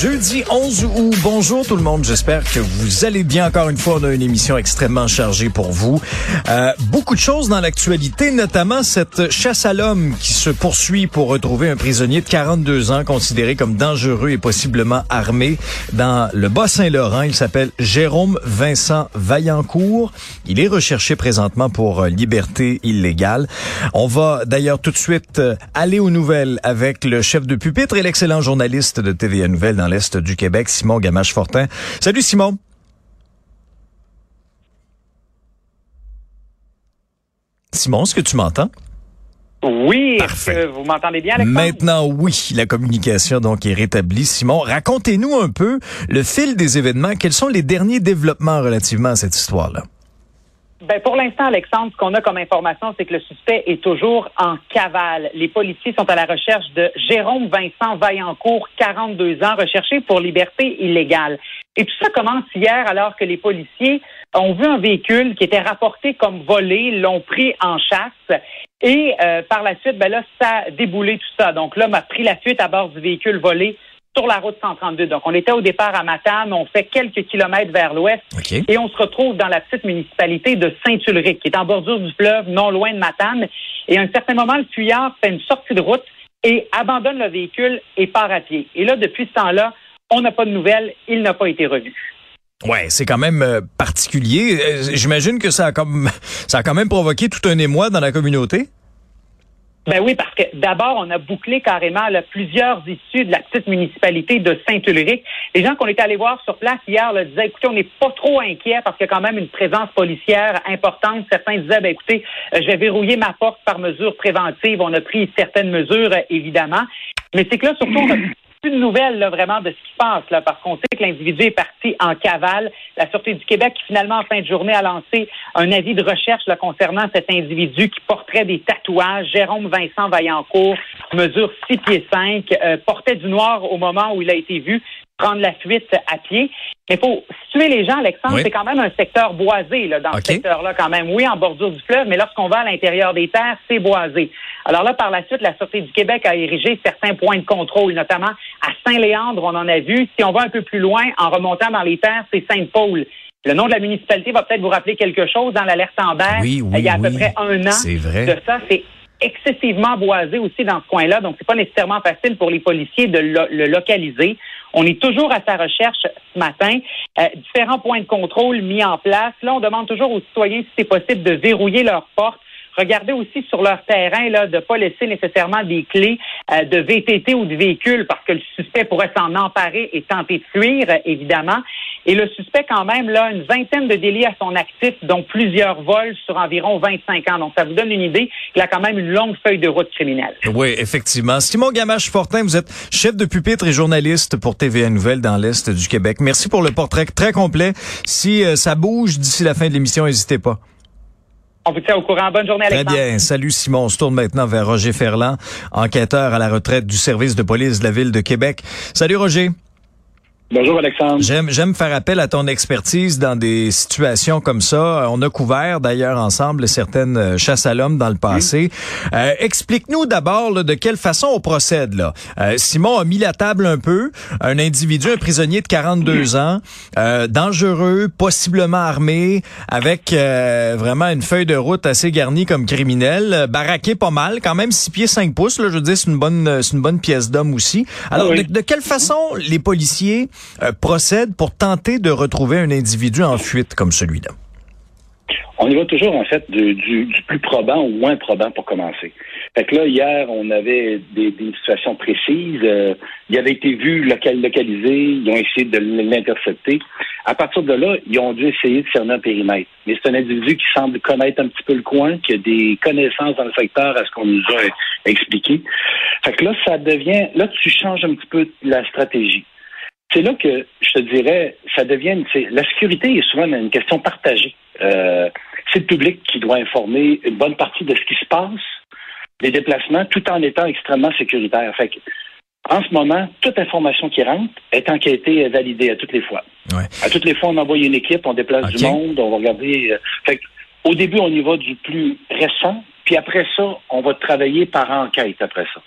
Jeudi 11 août, bonjour tout le monde, j'espère que vous allez bien. Encore une fois, on a une émission extrêmement chargée pour vous. Euh, beaucoup de choses dans l'actualité, notamment cette chasse à l'homme qui se poursuit pour retrouver un prisonnier de 42 ans considéré comme dangereux et possiblement armé dans le Bas-Saint-Laurent. Il s'appelle Jérôme Vincent Vaillancourt. Il est recherché présentement pour euh, liberté illégale. On va d'ailleurs tout de suite euh, aller aux nouvelles avec le chef de pupitre et l'excellent journaliste de TVA dans l'Est du Québec, Simon Gamache-Fortin. Salut Simon. Simon, est-ce que tu m'entends? Oui, Parfait. est-ce que vous m'entendez bien, Alexandre? Maintenant, oui, la communication donc est rétablie. Simon, racontez-nous un peu le fil des événements. Quels sont les derniers développements relativement à cette histoire-là? Ben, pour l'instant, Alexandre, ce qu'on a comme information, c'est que le suspect est toujours en cavale. Les policiers sont à la recherche de Jérôme Vincent Vaillancourt, 42 ans, recherché pour liberté illégale. Et tout ça commence hier alors que les policiers ont vu un véhicule qui était rapporté comme volé, l'ont pris en chasse. Et euh, par la suite, ben là, ça a déboulé tout ça. Donc l'homme a pris la fuite à bord du véhicule volé sur la route 132. Donc, on était au départ à Matane, on fait quelques kilomètres vers l'ouest et on se retrouve dans la petite municipalité de Saint-Ulrich, qui est en bordure du fleuve, non loin de Matane. Et à un certain moment, le fuyard fait une sortie de route et abandonne le véhicule et part à pied. Et là, depuis ce temps-là, on n'a pas de nouvelles, il n'a pas été revu. Ouais, c'est quand même euh, particulier. Euh, J'imagine que ça a comme ça a quand même provoqué tout un émoi dans la communauté? Ben oui, parce que d'abord, on a bouclé carrément là, plusieurs issues de la petite municipalité de Saint-Ulrich. Les gens qu'on était allés voir sur place hier là, disaient, écoutez, on n'est pas trop inquiets parce qu'il y a quand même une présence policière importante. Certains disaient, ben écoutez, euh, je vais verrouiller ma porte par mesure préventive. On a pris certaines mesures, euh, évidemment. Mais c'est que là, surtout, on a plus de nouvelles là, vraiment de ce qui se passe, là, parce qu'on sait que l'individu est parti en cavale. La Sûreté du Québec, qui finalement, en fin de journée, a lancé un avis de recherche là, concernant cet individu qui porterait des tatouages. Jérôme Vincent Vaillancourt, mesure 6 pieds 5, euh, portait du noir au moment où il a été vu prendre la fuite à pied. Mais faut situer les gens, Alexandre, Oui. c'est quand même un secteur boisé là, dans ce secteur-là quand même. Oui, en bordure du fleuve, mais lorsqu'on va à l'intérieur des terres, c'est boisé. Alors là, par la suite, la Sûreté du Québec a érigé certains points de contrôle, notamment à Saint-Léandre, on en a vu. Si on va un peu plus loin, en remontant dans les terres, c'est Sainte-Paul. Le nom de la municipalité va peut-être vous rappeler quelque chose dans l'alerte Amber. Oui, oui, Il y a à peu près un an C'est vrai. de ça. C'est excessivement boisé aussi dans ce coin-là, donc c'est pas nécessairement facile pour les policiers de le localiser. On est toujours à sa recherche ce matin. Euh, différents points de contrôle mis en place. Là, on demande toujours aux citoyens si c'est possible de verrouiller leurs portes. Regardez aussi sur leur terrain là, de ne pas laisser nécessairement des clés euh, de VTT ou de véhicule parce que le suspect pourrait s'en emparer et tenter de fuir, évidemment. Et le suspect, quand même, là, une vingtaine de délits à son actif, dont plusieurs vols sur environ 25 ans. Donc, ça vous donne une idée qu'il a quand même une longue feuille de route criminelle. Oui, effectivement. Simon Gamache-Fortin, vous êtes chef de pupitre et journaliste pour TVA Nouvelles dans l'Est du Québec. Merci pour le portrait très complet. Si euh, ça bouge d'ici la fin de l'émission, n'hésitez pas. On vous tient au courant. Bonne journée, Très Alexandre. bien. Salut Simon. On se tourne maintenant vers Roger Ferland, enquêteur à la retraite du service de police de la ville de Québec. Salut Roger. Bonjour Alexandre. J'aime j'aime faire appel à ton expertise dans des situations comme ça. On a couvert d'ailleurs ensemble certaines euh, chasses à l'homme dans le passé. Euh, Explique-nous d'abord là, de quelle façon on procède là. Euh, Simon a mis la table un peu. Un individu, un prisonnier de 42 ans, euh, dangereux, possiblement armé, avec euh, vraiment une feuille de route assez garnie comme criminel, euh, baraqué pas mal, quand même 6 pieds 5 pouces. Là, je veux dire, c'est une bonne euh, c'est une bonne pièce d'homme aussi. Alors, Ah oui. de, de quelle façon les policiers euh, procèdent pour tenter de retrouver un individu en fuite comme celui-là? On y va toujours, en fait, du, plus probant au moins probant pour commencer. Fait que là, hier, on avait des, des situations précises. Euh, il avait été vu, local, localisé. Ils ont essayé de l'intercepter. À partir de là, ils ont dû essayer de cerner un périmètre. Mais c'est un individu qui semble connaître un petit peu le coin, qui a des connaissances dans le secteur à ce qu'on nous a expliqué. Fait que là, ça devient... Là, tu changes un petit peu la stratégie. C'est là que je te dirais, ça devient la sécurité est souvent une question partagée. Euh, c'est le public qui doit informer une bonne partie de ce qui se passe, les déplacements, tout en étant extrêmement sécuritaire. Fait en ce moment, toute information qui rentre est enquêtée et validée à toutes les fois. À toutes les fois, on envoie une équipe, on déplace du monde, on va regarder. Euh, fait au début, on y va du plus récent, puis après ça, on va travailler par enquête après ça.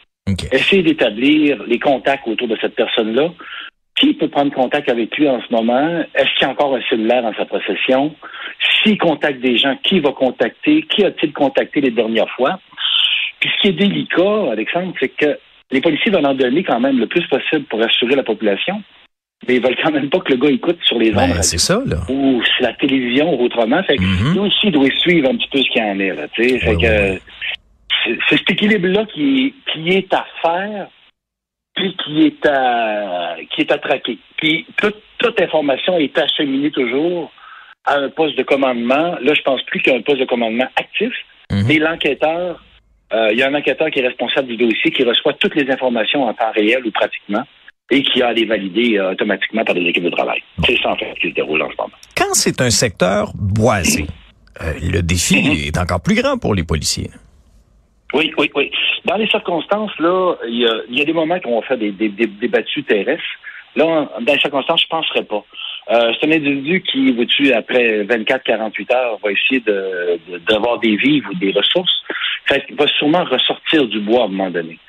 Essayer d'établir les contacts autour de cette personne-là. Qui peut prendre contact avec lui en ce moment? Est-ce qu'il y a encore un cellulaire dans sa possession? S'il contacte des gens, qui va contacter? Qui a-t-il contacté les dernières fois? Puis ce qui est délicat, Alexandre, c'est que les policiers veulent en donner quand même le plus possible pour assurer la population, mais ils veulent quand même pas que le gars écoute sur les ben, ondes. c'est ça, là. Ou sur la télévision ou autrement. Fait que mm-hmm. lui aussi, il doit suivre un petit peu ce qu'il y en est, là, tu sais. c'est cet équilibre-là qui, qui est à faire puis qui est à qui est à traquer. Puis toute, toute information est acheminée toujours à un poste de commandement. Là, je pense plus qu'il y a un poste de commandement actif, mais l'enquêteur euh, il y a un enquêteur qui est responsable du dossier, qui reçoit toutes les informations en temps réel ou pratiquement, et qui a les valider euh, automatiquement par les équipes de travail. C'est ça, en fait, qui se déroule en ce moment. Quand c'est un secteur boisé, euh, le défi mhm. est encore plus grand pour les policiers. Oui, oui, oui. Dans les circonstances, là, il y a, des moments qu'on va faire des, des, des, battues terrestres. Là, dans les circonstances, je ne penserais pas. Euh, c'est un individu qui, vous après 24-48 heures, va essayer d'avoir de, des vivres ou des ressources. Fait qu'il va sûrement ressortir du bois à un moment donné.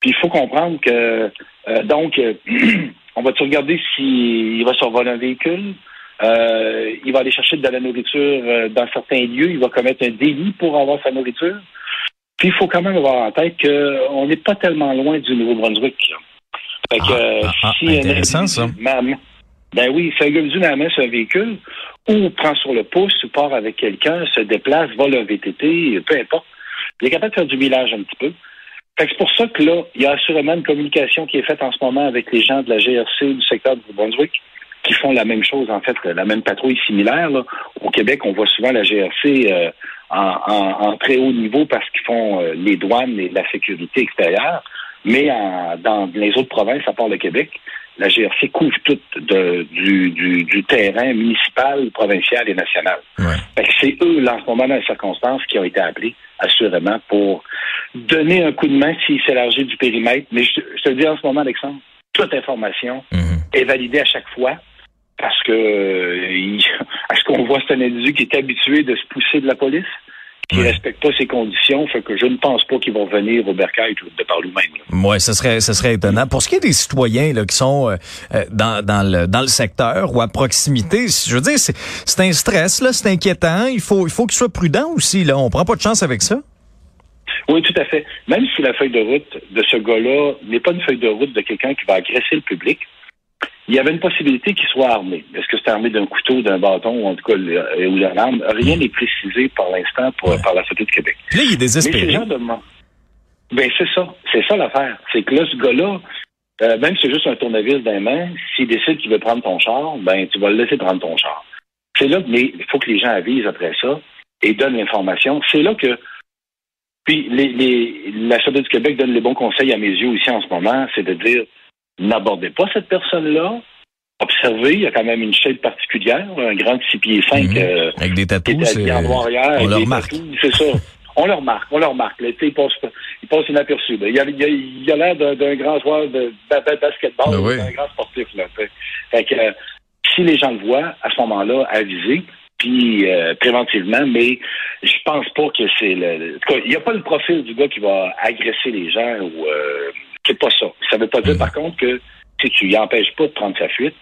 Puis il faut comprendre que, euh, donc, euh, on va-tu regarder s'il va survoler un véhicule? il va aller chercher de la nourriture dans certains lieux. Il va commettre un délit pour avoir sa nourriture? Puis il faut quand même avoir en tête qu'on n'est pas tellement loin du Nouveau-Brunswick. Fait que, ah, ah, si intéressant, ça. Ben oui, fait un la main sur un véhicule, ou prend sur le pouce, ou part avec quelqu'un, se déplace, va le VTT, peu importe. Il est capable de faire du millage un petit peu. c'est pour ça que là, il y a assurément une communication qui est faite en ce moment avec les gens de la GRC du secteur du Brunswick qui font la même chose, en fait, la même patrouille similaire. Au Québec, on voit souvent la GRC euh, en, très haut niveau parce qu'ils font euh, les douanes et la sécurité extérieure. Mais dans les autres provinces, à part le Québec, la GRC couvre tout du, terrain municipal, provincial et national. C'est eux, là, en ce moment, dans les circonstances, qui ont été appelés, assurément, pour donner un coup de main s'il s'élargit du périmètre. Mais je, te le dis en ce moment, Alexandre, toute information mhm. est validée à chaque fois parce que euh, ce qu'on voit, c'est un individu qui est habitué de se pousser de la police? Qui ne respecte pas ces conditions, fait que je ne pense pas qu'ils vont venir au bercail de par lui-même. Oui, ce serait, ce serait étonnant. Pour ce qui est des citoyens là, qui sont euh, euh, dans, dans, le, dans le secteur ou à proximité, je veux dire, c'est un stress, là, c'est inquiétant. Il faut, il faut qu'ils soient prudents aussi. Là. On prend pas de chance avec ça. Oui, tout à fait. Même si la feuille de route de ce gars-là n'est pas une feuille de route de quelqu'un qui va agresser le public, il y avait une possibilité qu'il soit armé. Est-ce que c'est armé d'un couteau, d'un bâton, ou en tout cas, euh, ou d'une arme? Rien n'est précisé pour l'instant par la Société de Québec. Là, il est désespéré. Mais de... Ben, c'est ça. C'est ça l'affaire. C'est que là, ce gars-là, euh, même si c'est juste un tournevis d'un main, s'il décide qu'il veut prendre ton char, ben, tu vas le laisser prendre ton char. C'est là, mais il faut que les gens avisent après ça et donnent l'information. C'est là que puis les, les, la Société du Québec donne les bons conseils à mes yeux aussi en ce moment, c'est de dire n'abordez pas cette personne-là. Observez, il y a quand même une chaîne particulière, un grand 6 pieds 5 mhm. euh, avec des tatous, on le remarque. C'est ça. On le remarque, on le remarque. il, passe, il passe inaperçu. Il a l'air d'un grand joueur de, basketball, ben d'un grand sportif. Là, fait que, euh, si les gens le voient, à ce moment-là, avisez, puis euh, préventivement, mais je pense pas que c'est le. En tout cas, il n'y a pas le profil du gars qui va agresser les gens ou c'est pas ça. Ça veut pas dire, mm. par contre, que si tu y empêches pas de prendre sa fuite,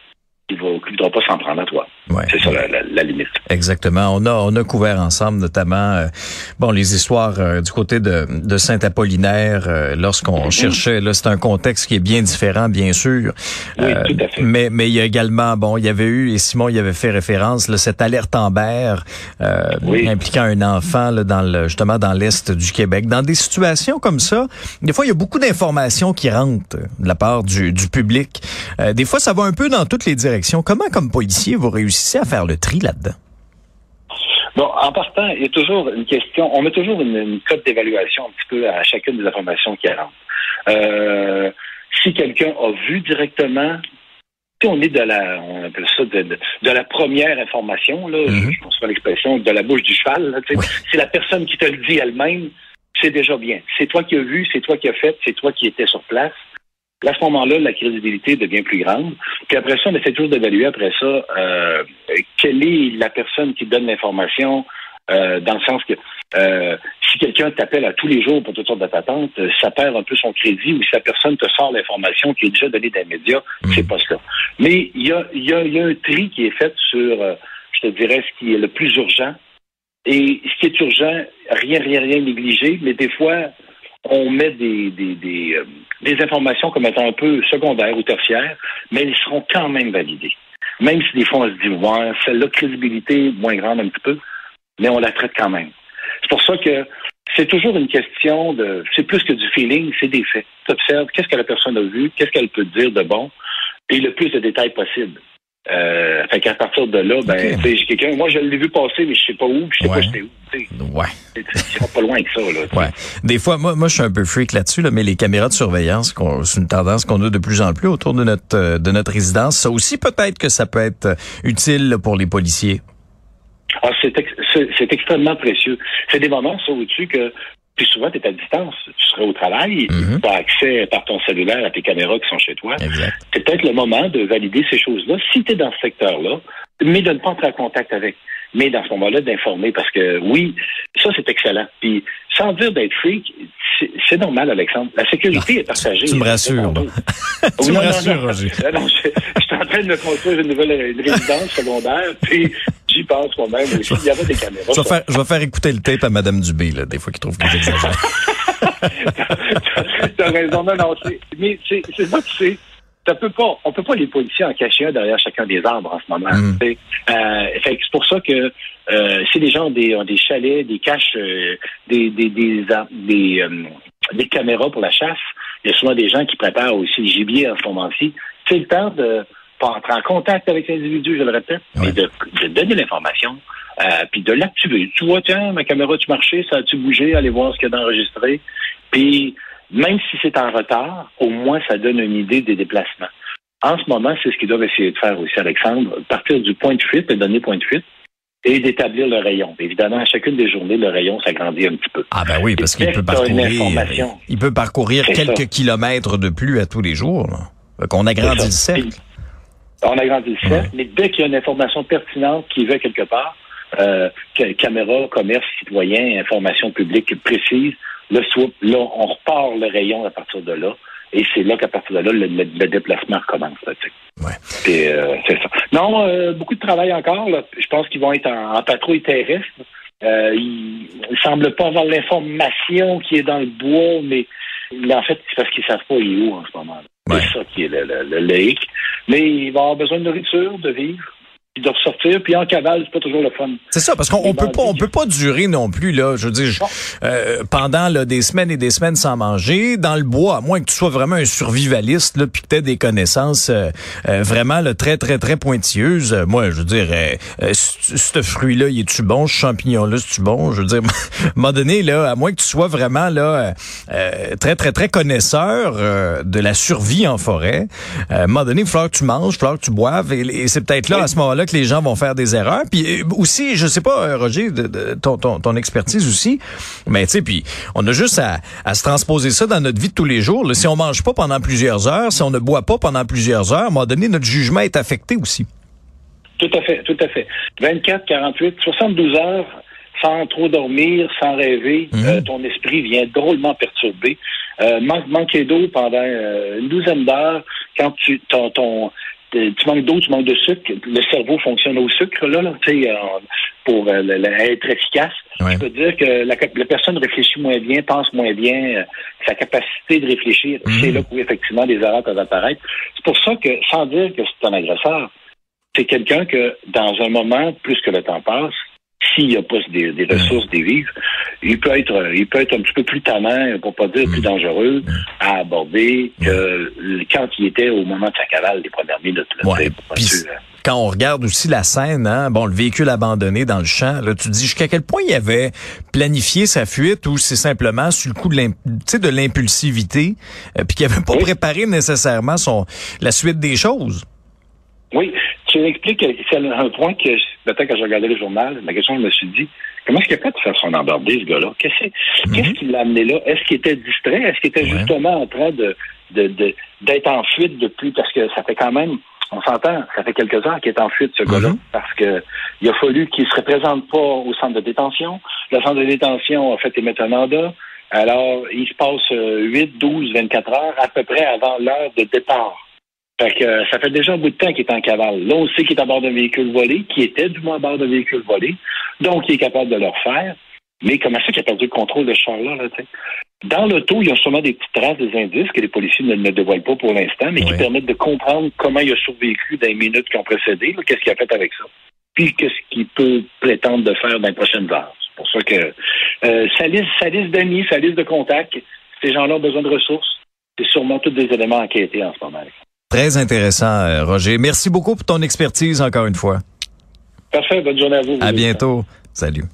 il ne voudra pas s'en prendre à toi. C'est ça la, limite. Exactement. On a on a couvert ensemble notamment euh, bon les histoires euh, du côté de, de Saint-Apollinaire euh, lorsqu'on mm-hmm. cherchait là c'est un contexte qui est bien différent bien sûr. Oui, tout à fait. Mais mais il y a également bon il y avait eu et Simon y avait fait référence là, cette alerte Amber impliquant un enfant là, dans le justement dans l'est du Québec. Dans des situations comme ça, des fois il y a beaucoup d'informations qui rentrent de la part du, du public. des fois ça va un peu dans toutes les directions Comment, comme policier, vous réussissez à faire le tri là-dedans? Bon, en partant, il y a toujours une question. On met toujours une, cote d'évaluation un petit peu à chacune des informations qui rentrent. Euh, si quelqu'un a vu directement on est de la, on appelle ça de, de, la première information, là, mm -hmm. je, pense pas l'expression, de la bouche du cheval. Là, oui. C'est la personne qui te le dit elle-même, c'est déjà bien. C'est toi qui as vu, c'est toi qui as fait, c'est toi qui étais sur place. À ce moment-là, la crédibilité devient plus grande. Puis après ça, on essaie toujours d'évaluer après ça euh, quelle est la personne qui donne l'information, euh, dans le sens que euh, si quelqu'un t'appelle à tous les jours pour toutes sortes d'attentes, ça perd un peu son crédit, ou si la personne te sort l'information qui est déjà donnée dans les médias, mmh. c'est pas ça. Mais il y a, y, a, y a un tri qui est fait sur, euh, je te dirais, ce qui est le plus urgent. Et ce qui est urgent, rien, rien, rien négligé, mais des fois, on met des, des, des, euh, des, informations comme étant un peu secondaires ou tertiaires, mais elles seront quand même validées. Même si des fois on se dit, ouais, celle-là, crédibilité moins grande un petit peu, mais on la traite quand même. C'est pour ça que c'est toujours une question de, c'est plus que du feeling, c'est des faits. Tu observes qu'est-ce que la personne a vu, qu'est-ce qu'elle peut dire de bon, et le plus de détails possible. Euh, fait qu'à partir de là, ben, okay. j'ai quelqu'un, moi je l'ai vu passer, mais je sais pas où, je sais ouais. pas c'était où. T'sais. Ouais. C'est pas loin que ça, là. Ouais. Des fois, moi, moi, je suis un peu freak là-dessus, là, mais les caméras de surveillance, c'est une tendance qu'on a de plus en plus autour de notre de notre résidence. Ça aussi, peut-être que ça peut être utile pour les policiers. Ah, c'est ex extrêmement précieux. C'est des moments, ça, au-dessus que puis souvent, tu es à distance. Tu serais au travail, mm -hmm. tu as accès par ton cellulaire à tes caméras qui sont chez toi. C'est peut-être le moment de valider ces choses-là, si tu es dans ce secteur-là, mais de ne pas entrer en contact avec. Mais dans ce moment-là, d'informer, parce que oui, ça, c'est excellent. Puis, sans dire d'être freak, c'est normal, Alexandre. La sécurité non, est partagée. Tu me rassures. tu me rassures, Roger. Non, je, je suis en train de me construire une nouvelle une résidence secondaire, puis j'y pense moi-même. Il y avait des caméras. Je vais, faire, je vais faire écouter le tape à Mme Dubé, là, des fois qu'il trouve que j'exagère. T'as raison, non, non. Mais c'est ça, tu sais. Ça peut pas, on peut pas les policiers en cacher un derrière chacun des arbres en ce moment. Mm. Euh, c'est pour ça que euh, si les gens ont des, ont des chalets, des caches, euh, des, des, des, des, des, caméras pour la chasse, il y a souvent des gens qui préparent aussi le gibier en ce moment-ci. C'est le temps de pas entrer en contact avec l'individu, je le répète, ouais. mais de, de donner l'information, euh, puis de l'activer. Tu vois, tiens, ma caméra tu marché, ça a-tu bougé, allez voir ce qu'il y a d'enregistré. Puis même si c'est en retard, au moins ça donne une idée des déplacements. En ce moment, c'est ce qu'ils doivent essayer de faire aussi, Alexandre, partir du point de fuite, le donner point de fuite, et d'établir le rayon. Évidemment, à chacune des journées, le rayon s'agrandit un petit peu. Ah ben oui, parce qu'il peut parcourir, il peut parcourir quelques ça. kilomètres de plus à tous les jours. Qu'on agrandit le cercle. On agrandit le cercle, ouais. mais dès qu'il y a une information pertinente qui va quelque part, euh, caméra, commerce, citoyen, information publique précise, Là, là, on repart le rayon à partir de là. Et c'est là qu'à partir de là, le, le, le déplacement recommence. Là, ouais. euh, c'est ça. Non, euh, beaucoup de travail encore. Là. Je pense qu'ils vont être en, en patrouille terrestre. Euh, ils ne semblent pas avoir l'information qui est dans le bois, mais, mais en fait, c'est parce qu'ils ne savent pas il est où en ce moment. Ouais. C'est ça qui est le, le, le, Mais ils vont avoir besoin de nourriture, de vivre puis de ressortir, puis en cavale, c'est pas toujours le fun. C'est ça, parce qu'on peut pas, on peut pas durer non plus là. Je veux dire, euh, pendant là, des semaines et des semaines sans manger dans le bois, à moins que tu sois vraiment un survivaliste là, puis que t'aies des connaissances euh, euh, vraiment là, très très très pointilleuses. moi, je veux dire, ce fruit-là, il est-tu bon, ce champignon-là, c'est-tu bon? Je veux dire, à un moment donné là, à moins que tu sois vraiment là très très très connaisseur de la survie en forêt, à un moment donné, il va falloir que tu manges, il va falloir que tu boives, et, et c'est peut-être là oui. à ce moment-là que les gens vont faire des erreurs. Puis aussi, je sais pas, Roger, de, de, ton, ton, ton, expertise aussi, mais tu sais, puis on a juste à, à, se transposer ça dans notre vie de tous les jours. Là, si on mange pas pendant plusieurs heures, si on ne boit pas pendant plusieurs heures, à un moment donné, notre jugement est affecté aussi. Tout à fait, tout à fait. 24, 48, 72 heures sans trop dormir, sans rêver, mmh. euh, ton esprit vient drôlement perturbé. Euh, man manquer d'eau pendant euh, une douzaine d'heures, quand tu ton, ton tu manques d'eau, tu manques de sucre, le cerveau fonctionne au sucre, là, là tu sais, euh, pour euh, être efficace. Ouais. Je peux dire que la, la, personne réfléchit moins bien, pense moins bien, euh, sa capacité de réfléchir, mmh. c'est là où effectivement des erreurs peuvent apparaître. C'est pour ça que, sans dire que c'est un agresseur, c'est quelqu'un que, dans un moment, plus que le temps passe, s'il n'y a pas des, des ressources, des vivres, il peut être il peut être un petit peu plus tannant, pour pas dire plus dangereux, à aborder que quand il était au moment de sa cavale des premières minutes. Ouais. Puis, quand on regarde aussi la scène, hein, bon, le véhicule abandonné dans le champ, là, tu te dis jusqu'à quel point il avait planifié sa fuite ou c'est simplement sur le coup de l'impulsivité, euh, puis qu'il avait pas oui. préparé nécessairement son la suite des choses? Oui, tu expliques, c'est un point que, peut-être quand je regardais le journal, la question, je me suis dit, comment est-ce qu'il a fait de faire son embardé, ce gars-là? Qu'est-ce mm-hmm. qui l'a amené là? Est-ce qu'il était distrait? Est-ce qu'il était justement en train de, d'être en fuite depuis, parce que ça fait quand même, on s'entend, ça fait quelques heures qu'il est en fuite, ce gars-là, mm-hmm. parce que il a fallu qu'il se représente pas au centre de détention. Le centre de détention a fait émettre un mandat. Alors, il se passe 8, 12, 24 heures à peu près avant l'heure de départ. Fait que euh, ça fait déjà un bout de temps qu'il est en cavale. Là, on sait qu'il est à bord d'un véhicule volé, qui était du moins à bord d'un véhicule volé, donc il est capable de le refaire. Mais comment ça qu'il a perdu le contrôle de ce char-là? Là, Dans l'auto, il y a sûrement des petites traces, des indices que les policiers ne, dévoilent pas pour l'instant, mais qui permettent de comprendre comment il a survécu dans les minutes qui ont précédé, qu'est-ce qu'il a fait avec ça, puis qu'est-ce qu'il peut prétendre de faire dans les prochaines heures. C'est pour ça que euh, sa liste, sa liste d'amis, sa liste de contacts, ces gens-là ont besoin de ressources. C'est sûrement tous des éléments enquêtés en ce moment. Très intéressant, euh, Roger. Merci beaucoup pour ton expertise encore une fois. Parfait. Bonne journée à vous. À bientôt. Salut.